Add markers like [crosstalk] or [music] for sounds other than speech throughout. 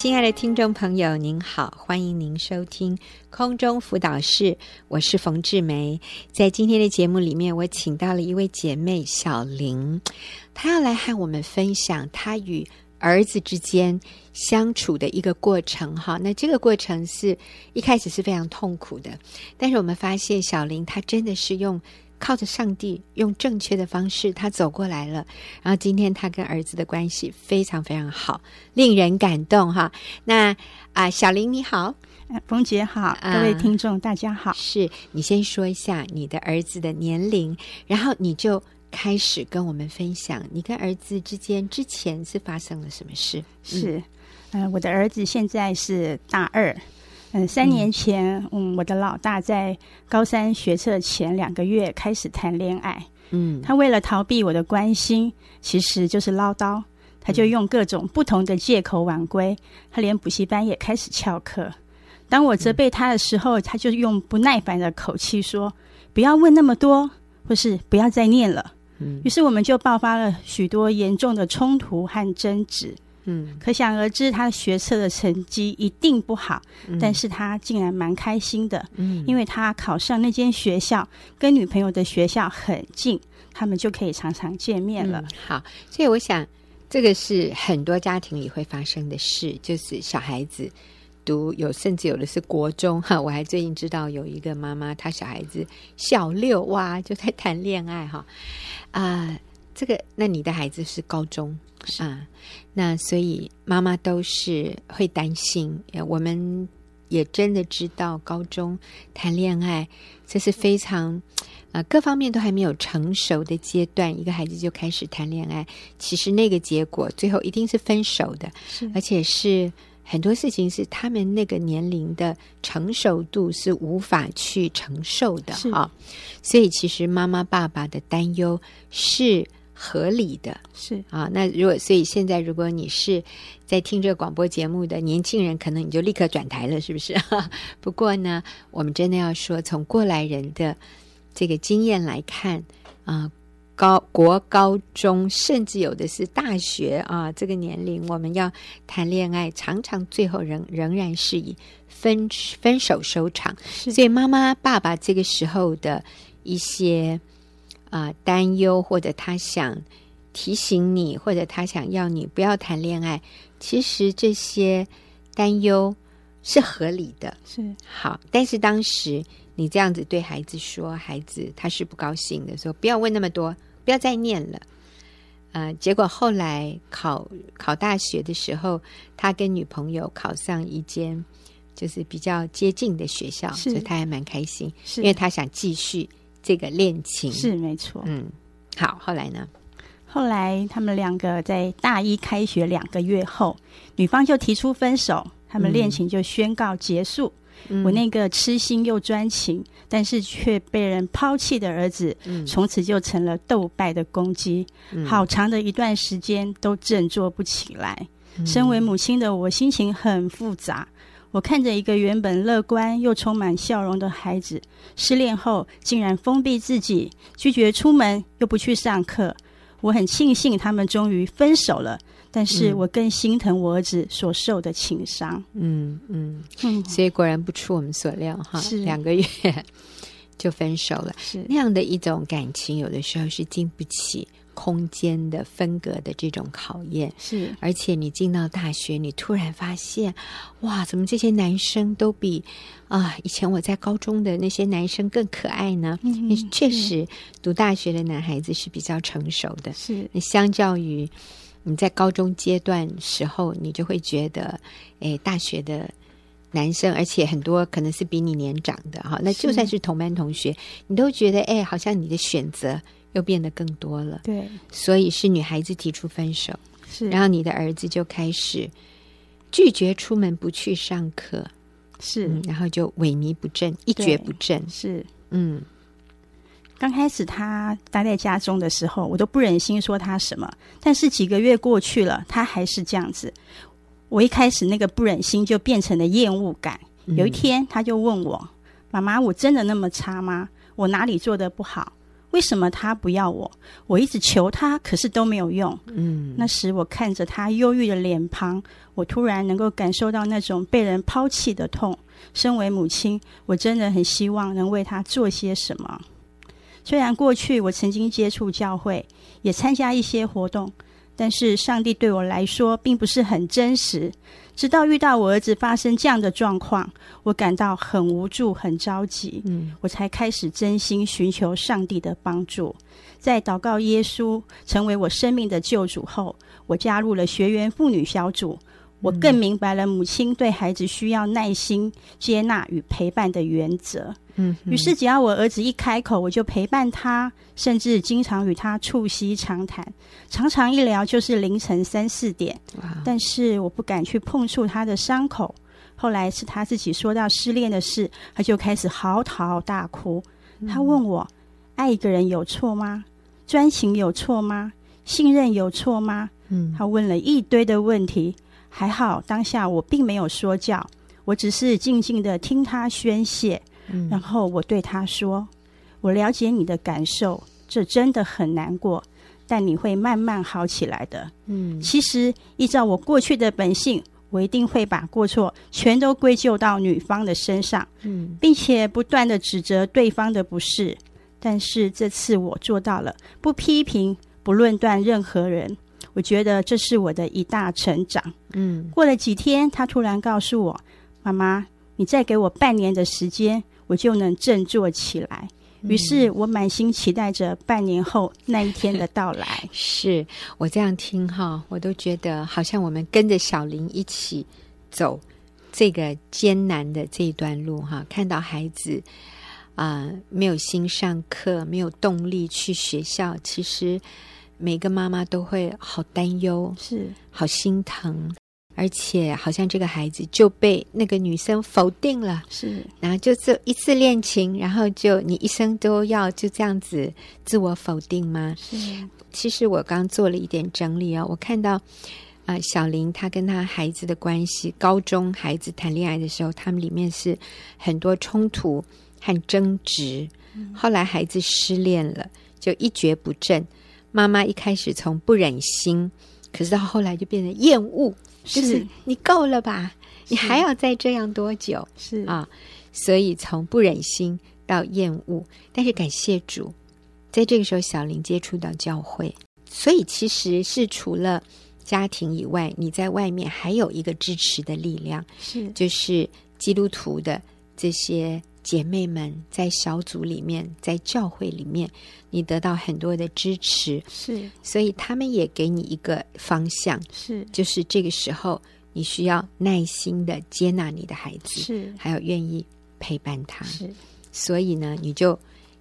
亲爱的听众朋友，您好，欢迎您收听空中辅导室，我是冯志梅。在今天的节目里面，我请到了一位姐妹小玲，她要来和我们分享她与儿子之间相处的一个过程。哈，那这个过程是一开始是非常痛苦的，但是我们发现小玲她真的是用。靠着上帝，用正确的方式，他走过来了。然后今天他跟儿子的关系非常非常好，令人感动哈。那啊、呃，小林你好，冯姐好，各位听众、呃、大家好。是你先说一下你的儿子的年龄，然后你就开始跟我们分享你跟儿子之间之前是发生了什么事。是，嗯、呃，我的儿子现在是大二。嗯，三年前，嗯，我的老大在高三学测前两个月开始谈恋爱。嗯，他为了逃避我的关心，其实就是唠叨，他就用各种不同的借口晚归。他连补习班也开始翘课。当我责备他的时候，他就用不耐烦的口气说：“不要问那么多，或是不要再念了。”嗯，于是我们就爆发了许多严重的冲突和争执。嗯，可想而知，他学测的成绩一定不好，嗯，但是他竟然蛮开心的，嗯，因为他考上那间学校，跟女朋友的学校很近，他们就可以常常见面了。嗯，好，所以我想，这个是很多家庭里会发生的事，就是小孩子读有，甚至有的是国中哈。我还最近知道有一个妈妈，她小孩子小六哇就在谈恋爱哈啊。呃这个，那你的孩子是高中是啊？那所以妈妈都是会担心。我们也真的知道，高中谈恋爱这是非常啊，各方面都还没有成熟的阶段，一个孩子就开始谈恋爱，其实那个结果最后一定是分手的，是而且是很多事情是他们那个年龄的成熟度是无法去承受的啊。所以其实妈妈爸爸的担忧是。合理的是啊，那如果所以现在如果你是在听这个广播节目的年轻人，可能你就立刻转台了，是不是？不过呢，我们真的要说，从过来人的这个经验来看啊，高国高中，甚至有的是大学啊，这个年龄我们要谈恋爱，常常最后仍仍然是以分分手收场。所以妈妈爸爸这个时候的一些。啊、呃，担忧或者他想提醒你，或者他想要你不要谈恋爱，其实这些担忧是合理的，是好。但是当时你这样子对孩子说，孩子他是不高兴的，说不要问那么多，不要再念了。呃，结果后来考考大学的时候，他跟女朋友考上一间就是比较接近的学校，所以他还蛮开心，因为他想继续。这个恋情是没错，嗯，好，后来呢？后来他们两个在大一开学两个月后，女方就提出分手，他们恋情就宣告结束。嗯、我那个痴心又专情，但是却被人抛弃的儿子，嗯、从此就成了斗败的公鸡，嗯、好长的一段时间都振作不起来。嗯、身为母亲的我，心情很复杂。我看着一个原本乐观又充满笑容的孩子，失恋后竟然封闭自己，拒绝出门，又不去上课。我很庆幸他们终于分手了，但是我更心疼我儿子所受的情伤。嗯嗯嗯，所以果然不出我们所料哈，是两个月 [laughs] 就分手了。是那样的一种感情，有的时候是经不起。空间的分隔的这种考验是，而且你进到大学，你突然发现，哇，怎么这些男生都比啊以前我在高中的那些男生更可爱呢？嗯，确实，读大学的男孩子是比较成熟的。是，那相较于你在高中阶段时候，你就会觉得，哎，大学的男生，而且很多可能是比你年长的哈，那就算是同班同学，你都觉得，哎，好像你的选择。又变得更多了，对，所以是女孩子提出分手，是，然后你的儿子就开始拒绝出门，不去上课，是，嗯，然后就萎靡不振，一蹶不振，是，嗯。刚开始他待在家中的时候，我都不忍心说他什么，但是几个月过去了，他还是这样子。我一开始那个不忍心就变成了厌恶感。有一天，他就问我：“妈妈，我真的那么差吗？我哪里做的不好？”为什么他不要我？我一直求他，可是都没有用。嗯，那时我看着他忧郁的脸庞，我突然能够感受到那种被人抛弃的痛。身为母亲，我真的很希望能为他做些什么。虽然过去我曾经接触教会，也参加一些活动。但是上帝对我来说并不是很真实。直到遇到我儿子发生这样的状况，我感到很无助、很着急。嗯，我才开始真心寻求上帝的帮助。在祷告耶稣成为我生命的救主后，我加入了学员妇女小组。我更明白了母亲对孩子需要耐心、接纳与陪伴的原则。嗯，于是只要我儿子一开口，我就陪伴他，甚至经常与他促膝长谈，常常一聊就是凌晨三四点。哇但是我不敢去碰触他的伤口。后来是他自己说到失恋的事，他就开始嚎啕大哭。他问我：爱一个人有错吗？专情有错吗？信任有错吗？嗯，他问了一堆的问题。还好，当下我并没有说教，我只是静静的听他宣泄。嗯，然后我对他说：“我了解你的感受，这真的很难过，但你会慢慢好起来的。”嗯，其实依照我过去的本性，我一定会把过错全都归咎到女方的身上，嗯，并且不断的指责对方的不是。但是这次我做到了，不批评，不论断任何人。我觉得这是我的一大成长。嗯，过了几天，他突然告诉我：“妈妈，你再给我半年的时间，我就能振作起来。”于是，我满心期待着半年后那一天的到来。[laughs] 是我这样听哈，我都觉得好像我们跟着小林一起走这个艰难的这一段路哈，看到孩子啊、呃、没有心上课，没有动力去学校，其实。每个妈妈都会好担忧，是好心疼，而且好像这个孩子就被那个女生否定了，是，然后就这一次恋情，然后就你一生都要就这样子自我否定吗？是。其实我刚做了一点整理啊、哦，我看到啊、呃，小林他跟他孩子的关系，高中孩子谈恋爱的时候，他们里面是很多冲突和争执，嗯、后来孩子失恋了，就一蹶不振。妈妈一开始从不忍心，可是到后来就变成厌恶，是就是你够了吧？你还要再这样多久？是啊，所以从不忍心到厌恶，但是感谢主，在这个时候小林接触到教会，所以其实是除了家庭以外，你在外面还有一个支持的力量，是就是基督徒的这些。姐妹们在小组里面，在教会里面，你得到很多的支持，是，所以他们也给你一个方向，是，就是这个时候你需要耐心的接纳你的孩子，是，还有愿意陪伴他，是，所以呢，你就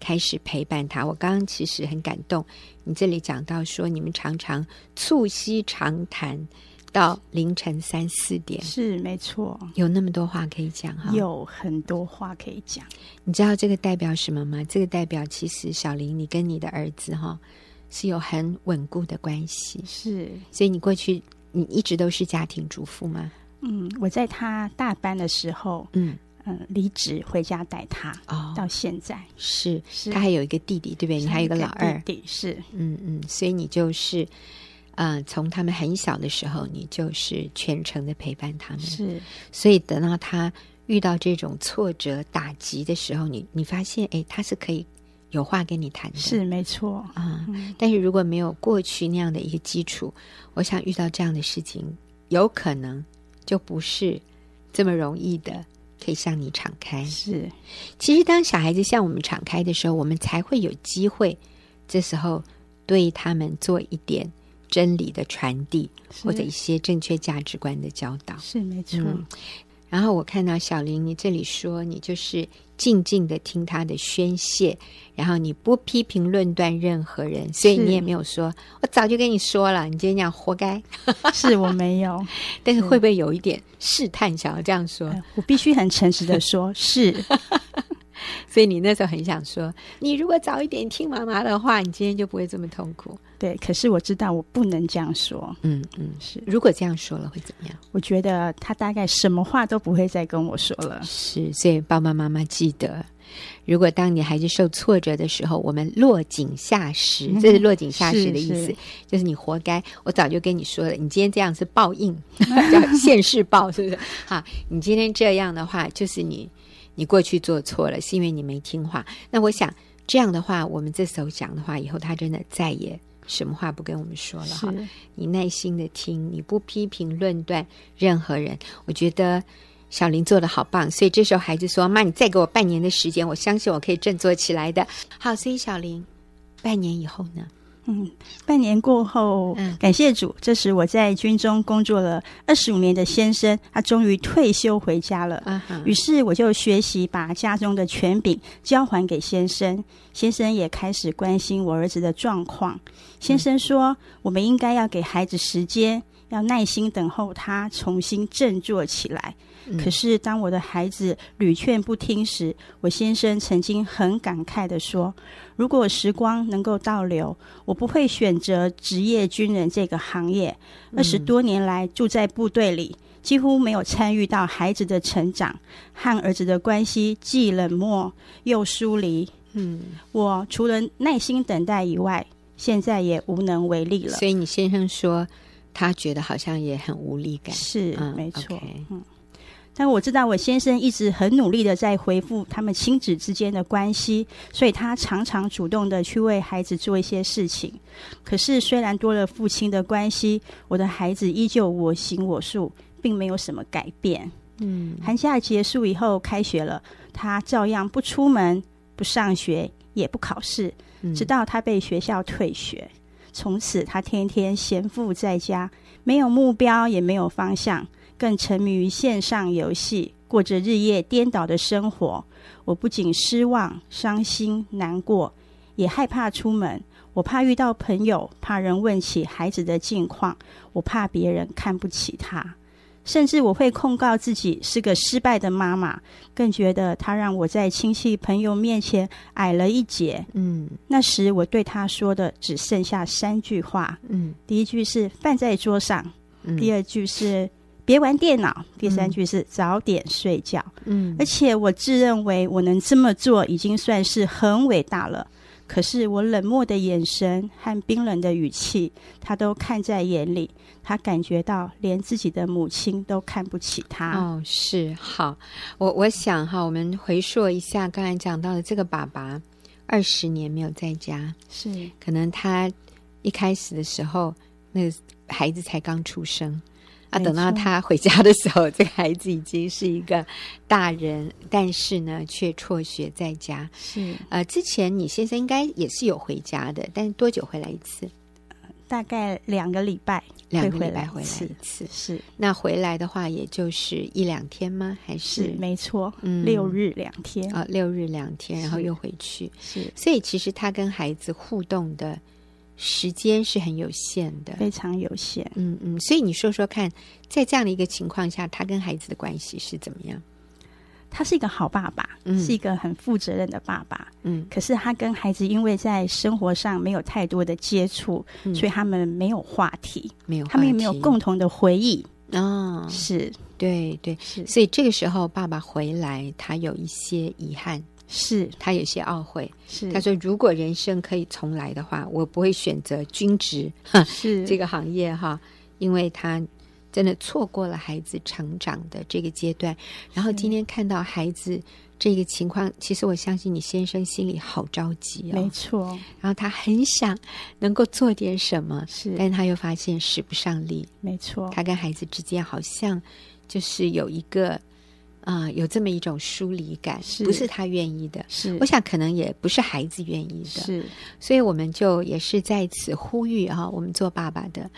开始陪伴他。我刚刚其实很感动，你这里讲到说，你们常常促膝长谈。到凌晨三四点是没错，有那么多话可以讲哈，有很多话可以讲。你知道这个代表什么吗？这个代表其实小林，你跟你的儿子哈是有很稳固的关系，是。所以你过去你一直都是家庭主妇吗？嗯，我在他大班的时候，嗯嗯，离职回家带他哦，到现在是是。他还有一个弟弟，对不对？你还有一个老二弟弟，是嗯嗯，所以你就是。嗯、呃，从他们很小的时候，你就是全程的陪伴他们。是，所以等到他遇到这种挫折打击的时候，你你发现，哎，他是可以有话跟你谈的。是，没错啊。嗯、但是如果没有过去那样的一个基础，我想遇到这样的事情，有可能就不是这么容易的可以向你敞开。是，其实当小孩子向我们敞开的时候，我们才会有机会，这时候对他们做一点。真理的传递，或者一些正确价值观的教导，是没错。嗯，然后我看到小林，你这里说你就是静静的听他的宣泄，然后你不批评论断任何人，所以你也没有说，我早就跟你说了，你今天讲活该。是我没有，[laughs] 但是会不会有一点试探，想要这样说？我必须很诚实的说，是。[laughs] [laughs] 所以你那时候很想说，你如果早一点听妈妈的话，你今天就不会这么痛苦。对，可是我知道我不能这样说。嗯嗯，是。如果这样说了会怎么样？我觉得他大概什么话都不会再跟我说了。是，所以爸爸妈妈记得，如果当你孩子受挫折的时候，我们落井下石，这是落井下石的意思，就是你活该。我早就跟你说了，你今天这样是报应，[laughs] 叫现世报，是不是？好，你今天这样的话，就是你你过去做错了，是因为你没听话。那我想这样的话，我们这时候讲的话，以后他真的再也。什么话不跟我们说了哈？你耐心的听，你不批评论断任何人。我觉得小林做的好棒，所以这时候孩子说：“妈，你再给我半年的时间，我相信我可以振作起来的。”好，所以小林半年以后呢？嗯，半年过后，嗯，感谢主，这时我在军中工作了二十五年的先生，他终于退休回家了。于是我就学习把家中的权柄交还给先生，先生也开始关心我儿子的状况。先生说，嗯，我们应该要给孩子时间，要耐心等候他重新振作起来。可是，当我的孩子屡劝不听时，我先生曾经很感慨地说：“如果时光能够倒流，我不会选择职业军人这个行业。二十多年来住在部队里，几乎没有参与到孩子的成长，和儿子的关系既冷漠又疏离。嗯，我除了耐心等待以外，现在也无能为力了。”所以，你先生说他觉得好像也很无力感。是，嗯、没错。Okay 嗯。但我知道我先生一直很努力的在恢复他们亲子之间的关系，所以他常常主动的去为孩子做一些事情。可是虽然多了父亲的关系，我的孩子依旧我行我素，并没有什么改变。嗯，寒假结束以后开学了，他照样不出门、不上学、也不考试，直到他被学校退学。从此他天天闲赋在家，没有目标，也没有方向。更沉迷于线上游戏，过着日夜颠倒的生活。我不仅失望、伤心、难过，也害怕出门。我怕遇到朋友，怕人问起孩子的近况，我怕别人看不起他，甚至我会控告自己是个失败的妈妈，更觉得他让我在亲戚朋友面前矮了一截。嗯，那时我对他说的只剩下三句话。嗯，第一句是饭在桌上，嗯，第二句是。别玩电脑。第三句是早点睡觉。嗯，而且我自认为我能这么做已经算是很伟大了。可是我冷漠的眼神和冰冷的语气，他都看在眼里。他感觉到连自己的母亲都看不起他。哦，是好。我我想哈，我们回溯一下刚才讲到的这个爸爸，二十年没有在家，是可能他一开始的时候，那个孩子才刚出生。啊，等到他回家的时候，这个孩子已经是一个大人，但是呢，却辍学在家。是，呃，之前你先生应该也是有回家的，但是多久回来一次？大概两个礼拜，两个礼拜回来一次。是，那回来的话，也就是一两天吗？还是？是没错，嗯，六日两天啊，六日两天，然后又回去。是，所以其实他跟孩子互动的。时间是很有限的，非常有限。嗯嗯，所以你说说看，在这样的一个情况下，他跟孩子的关系是怎么样？他是一个好爸爸，嗯、是一个很负责任的爸爸。嗯，可是他跟孩子因为在生活上没有太多的接触，嗯、所以他们没有话题，没有，他们也没有共同的回忆。哦，是对对，是。所以这个时候爸爸回来，他有一些遗憾。是他有些懊悔，是他说，如果人生可以重来的话，我不会选择军职是这个行业哈，因为他真的错过了孩子成长的这个阶段。然后今天看到孩子这个情况，其实我相信你先生心里好着急哦，没错。然后他很想能够做点什么，是，但他又发现使不上力，没错。他跟孩子之间好像就是有一个。啊、呃，有这么一种疏离感，是不是他愿意的？是，我想可能也不是孩子愿意的。是，所以我们就也是在此呼吁哈，我们做爸爸的，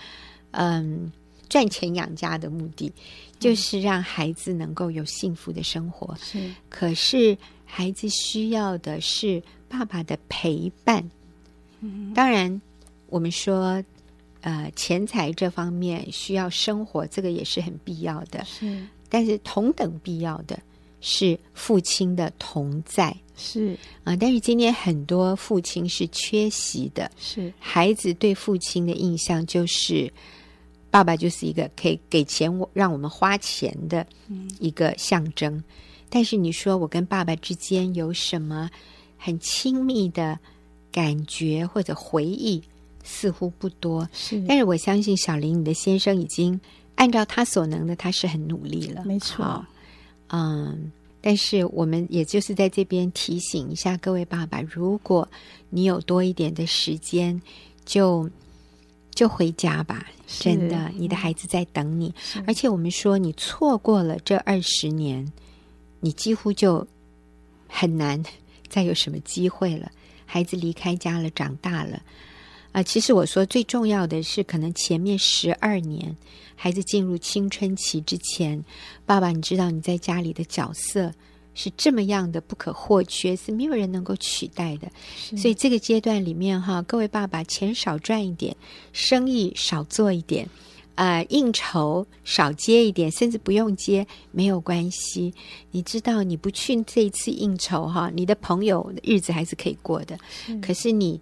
嗯，赚钱养家的目的就是让孩子能够有幸福的生活。是，可是孩子需要的是爸爸的陪伴。嗯，当然，我们说，呃，钱财这方面需要生活，这个也是很必要的。是。但是同等必要的是父亲的同在，是啊。但是今天很多父亲是缺席的，是孩子对父亲的印象就是，爸爸就是一个可以给钱我让我们花钱的一个象征。嗯、但是你说我跟爸爸之间有什么很亲密的感觉或者回忆，似乎不多。是，但是我相信小林，你的先生已经按照他所能的，他是很努力了，没错。嗯，但是我们也就是在这边提醒一下各位爸爸，如果你有多一点的时间，就就回家吧。真的，你的孩子在等你。而且我们说，你错过了这二十年，你几乎就很难再有什么机会了。孩子离开家了，长大了。啊，其实我说最重要的是，可能前面十二年，孩子进入青春期之前，爸爸，你知道你在家里的角色是这么样的不可或缺，是没有人能够取代的。所以这个阶段里面哈，各位爸爸钱少赚一点，生意少做一点，啊、呃，应酬少接一点，甚至不用接没有关系。你知道你不去这一次应酬哈，你的朋友日子还是可以过的。可是你。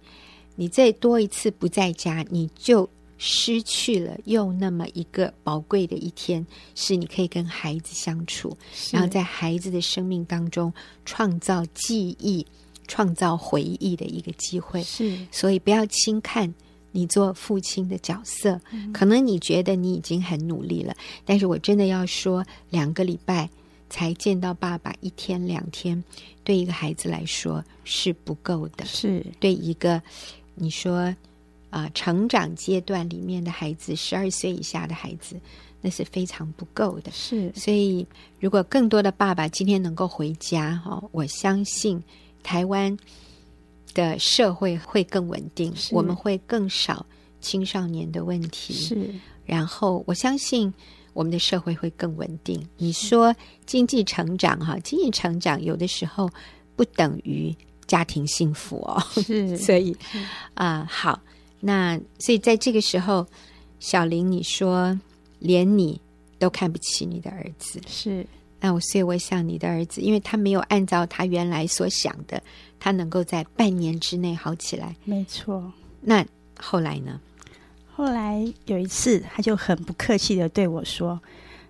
你再多一次不在家，你就失去了又那么一个宝贵的一天，是你可以跟孩子相处，然后在孩子的生命当中创造记忆、创造回忆的一个机会。是，所以不要轻看你做父亲的角色。嗯。可能你觉得你已经很努力了，但是我真的要说，两个礼拜才见到爸爸一天两天，对一个孩子来说是不够的。是对一个。你说，啊、呃，成长阶段里面的孩子，十二岁以下的孩子，那是非常不够的。是，所以如果更多的爸爸今天能够回家，哈、哦，我相信台湾的社会会更稳定，我们会更少青少年的问题。是，然后我相信我们的社会会更稳定。你说经济成长，哈，经济成长有的时候不等于。家庭幸福哦，是，[laughs] 所以啊、呃，好，那所以在这个时候，小林，你说连你都看不起你的儿子，是，那我所以我想你的儿子，因为他没有按照他原来所想的，他能够在半年之内好起来，没错。那后来呢？后来有一次，他就很不客气的对我说：“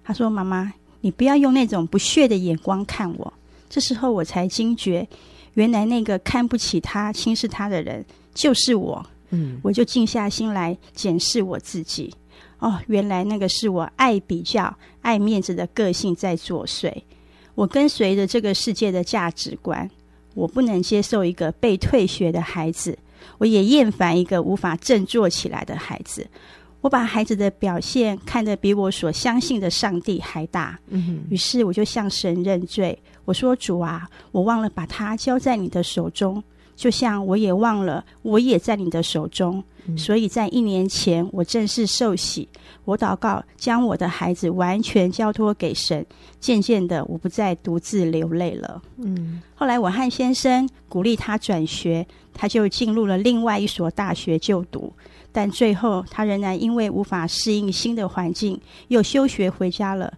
他说，妈妈，你不要用那种不屑的眼光看我。”这时候我才惊觉。原来那个看不起他、轻视他的人就是我。嗯，我就静下心来检视我自己。哦，原来那个是我爱比较、爱面子的个性在作祟。我跟随着这个世界的价值观，我不能接受一个被退学的孩子，我也厌烦一个无法振作起来的孩子。我把孩子的表现看得比我所相信的上帝还大，嗯，于是我就向神认罪。我说：“主啊，我忘了把它交在你的手中，就像我也忘了我也在你的手中。嗯、所以在一年前，我正式受洗，我祷告，将我的孩子完全交托给神。渐渐的，我不再独自流泪了。嗯，后来我和先生鼓励他转学，他就进入了另外一所大学就读。”但最后，他仍然因为无法适应新的环境，又休学回家了。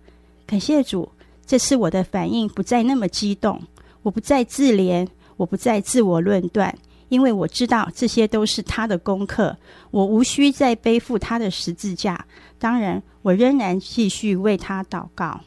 感谢主，这次我的反应不再那么激动，我不再自怜，我不再自我论断，因为我知道这些都是他的功课，我无需再背负他的十字架。当然，我仍然继续为他祷告。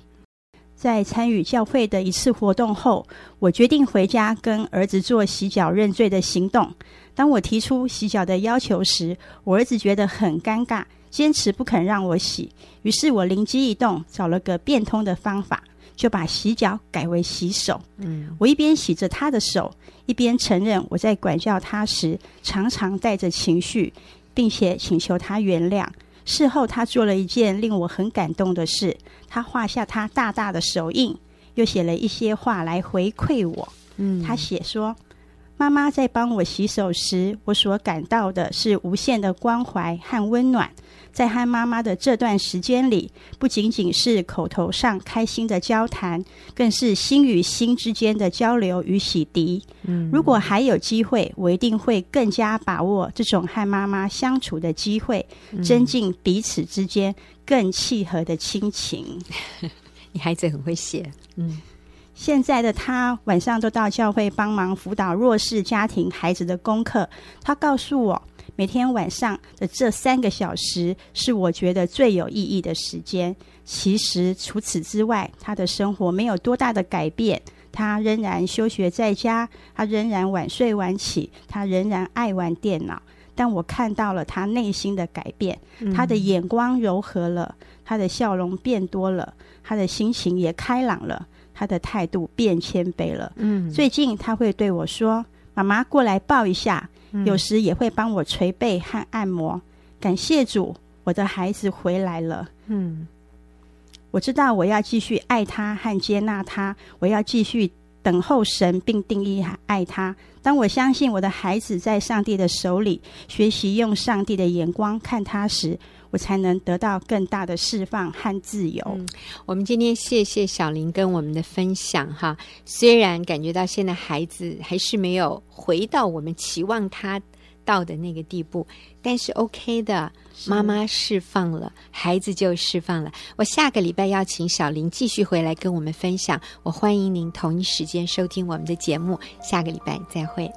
在参与教会的一次活动后，我决定回家跟儿子做洗脚认罪的行动。当我提出洗脚的要求时，我儿子觉得很尴尬，坚持不肯让我洗。于是我灵机一动，找了个变通的方法，就把洗脚改为洗手。嗯，我一边洗着他的手，一边承认我在管教他时常常带着情绪，并且请求他原谅。事后，他做了一件令我很感动的事，他画下他大大的手印，又写了一些话来回馈我。嗯，他写说。妈妈在帮我洗手时，我所感到的是无限的关怀和温暖。在和妈妈的这段时间里，不仅仅是口头上开心的交谈，更是心与心之间的交流与洗涤。嗯，如果还有机会，我一定会更加把握这种和妈妈相处的机会，增进彼此之间更契合的亲情。[laughs] 你孩子很会写，嗯。现在的他晚上都到教会帮忙辅导弱势家庭孩子的功课。他告诉我，每天晚上的这三个小时是我觉得最有意义的时间。其实除此之外，他的生活没有多大的改变。他仍然休学在家，他仍然晚睡晚起，他仍然爱玩电脑。但我看到了他内心的改变，他的眼光柔和了，他的笑容变多了，他的心情也开朗了，他的态度变谦卑了。嗯，最近他会对我说：“妈妈，过来抱一下。”有时也会帮我捶背和按摩。感谢主，我的孩子回来了。嗯。我知道我要继续爱他和接纳他，我要继续等候神并定义爱他。当我相信我的孩子在上帝的手里，学习用上帝的眼光看他时，我才能得到更大的释放和自由。嗯，我们今天谢谢小林跟我们的分享哈。虽然感觉到现在孩子还是没有回到我们期望他到的那个地步，但是 OK 的，妈妈释放了，孩子就释放了。我下个礼拜要请小林继续回来跟我们分享，我欢迎您同一时间收听我们的节目，下个礼拜再会。